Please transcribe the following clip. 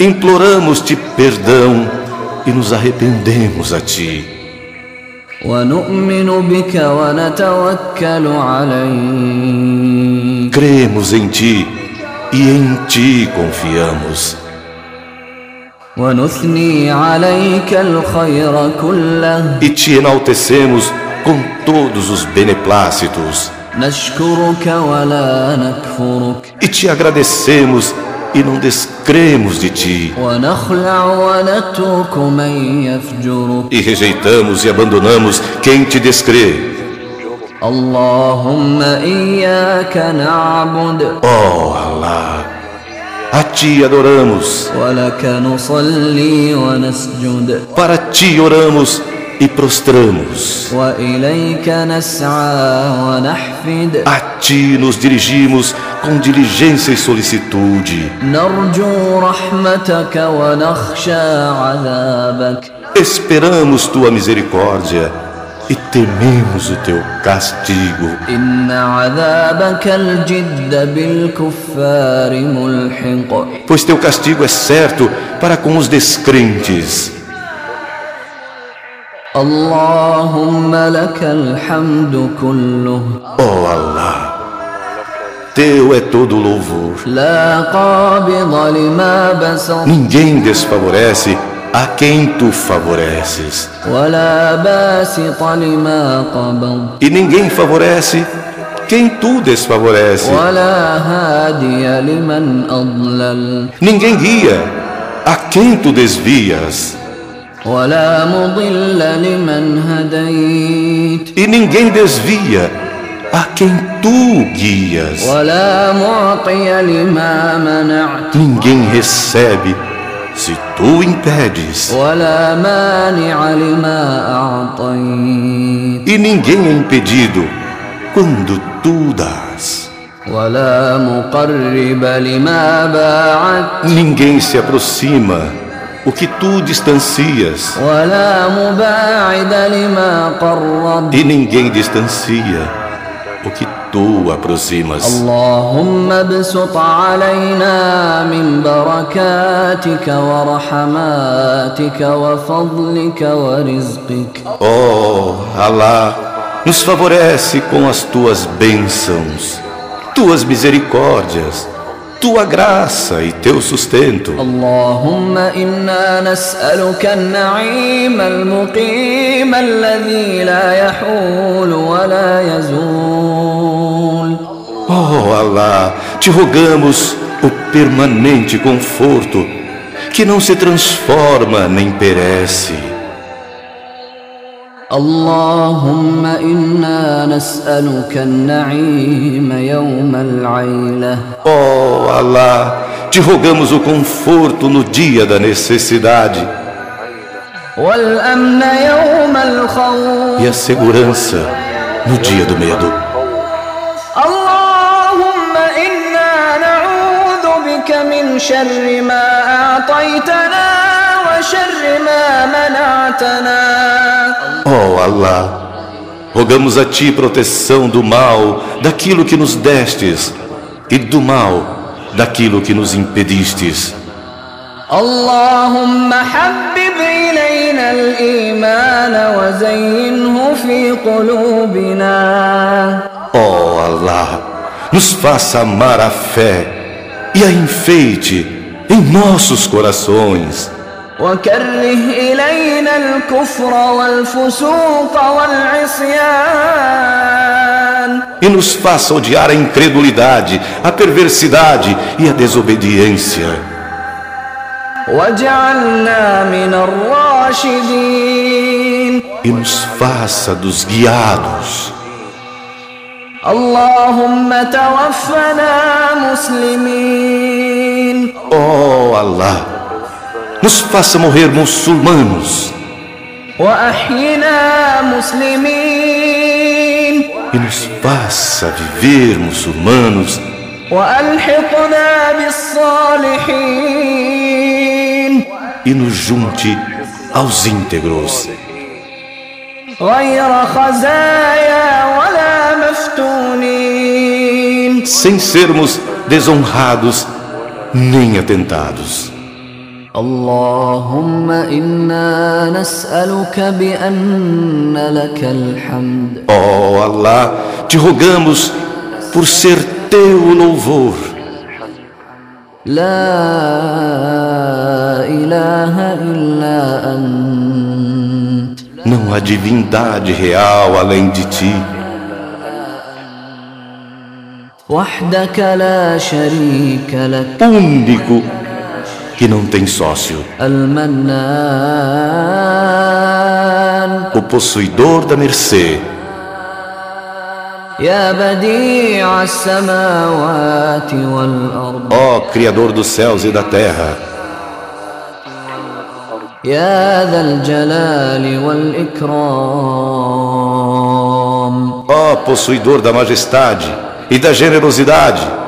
Imploramos-te perdão e nos arrependemos a ti. Cremos em ti e em ti confiamos. E te enaltecemos com todos os beneplácitos. E te agradecemos e não descremos de ti. E rejeitamos e abandonamos quem te descrê. Oh Allah, a ti adoramos. Para ti oramos e prostramos. A ti nos dirigimos com diligência e solicitude. Esperamos tua misericórdia e tememos o teu castigo. Pois teu castigo é certo para com os descrentes. اللهم لك الحمد كله Oh Allah, teu é todo louvor. لا قابض لما بسط Ninguém desfavorece a quem tu favoreces. ولا باسط لما قبض E ninguém favorece quem tu desfavorece. ولا هادي لمن أضلل Ninguém guia a quem tu desvias. E ninguém desvia a quem tu guias. Ninguém recebe se tu impedes. E ninguém é impedido quando tu dás. Ninguém se aproxima o que tu distancias. E ninguém distancia o que tu aproximas. Allahumma min wa wa. Oh, Allah, nos favorece com as tuas bênçãos, tuas misericórdias tua graça e teu sustento. Allahumma inna nas'aluka an-na'im al-muqim alladhi la yahul wa la yazul. Oh Allah, te rogamos o permanente conforto que não se transforma nem perece اللهم إنا نسألك النعيم يوم العيلة Oh, Allah, te rogamos o conforto no dia da necessidade والأمن يوم الخوف e a segurança no dia do medo. اللهم إنا نعوذ بك من شر ما أعطيتنا Allah, rogamos a Ti proteção do mal, daquilo que nos destes, e do mal, daquilo que nos impedistes. اللهم حبب إلينا الإيمان وزينه في قلوبنا Oh Allah, nos faça amar a fé e a enfeite em nossos corações. وكره إلينا الكفر والفسوق والعصيان E nos faça odiar a incredulidade, a perversidade e a desobediência. واجعلنا من الراشدين E nos faça dos guiados. اللهم توفنا مسلمين Oh Allah, nos faça morrer muçulmanos. E nos faça viver muçulmanos. E nos junte aos íntegros. Sem sermos desonrados nem atentados. اللهم إنا نسألك بأن لك الحمد Ó Allah, te rogamos por ser teu louvor. لا إله إلا أنت Não há divindade real além de ti. وحدك لا شريك لك Único que não tem sócio. O possuidor da mercê. Ó oh, Criador dos céus e da terra. Ó oh, possuidor da majestade e da generosidade.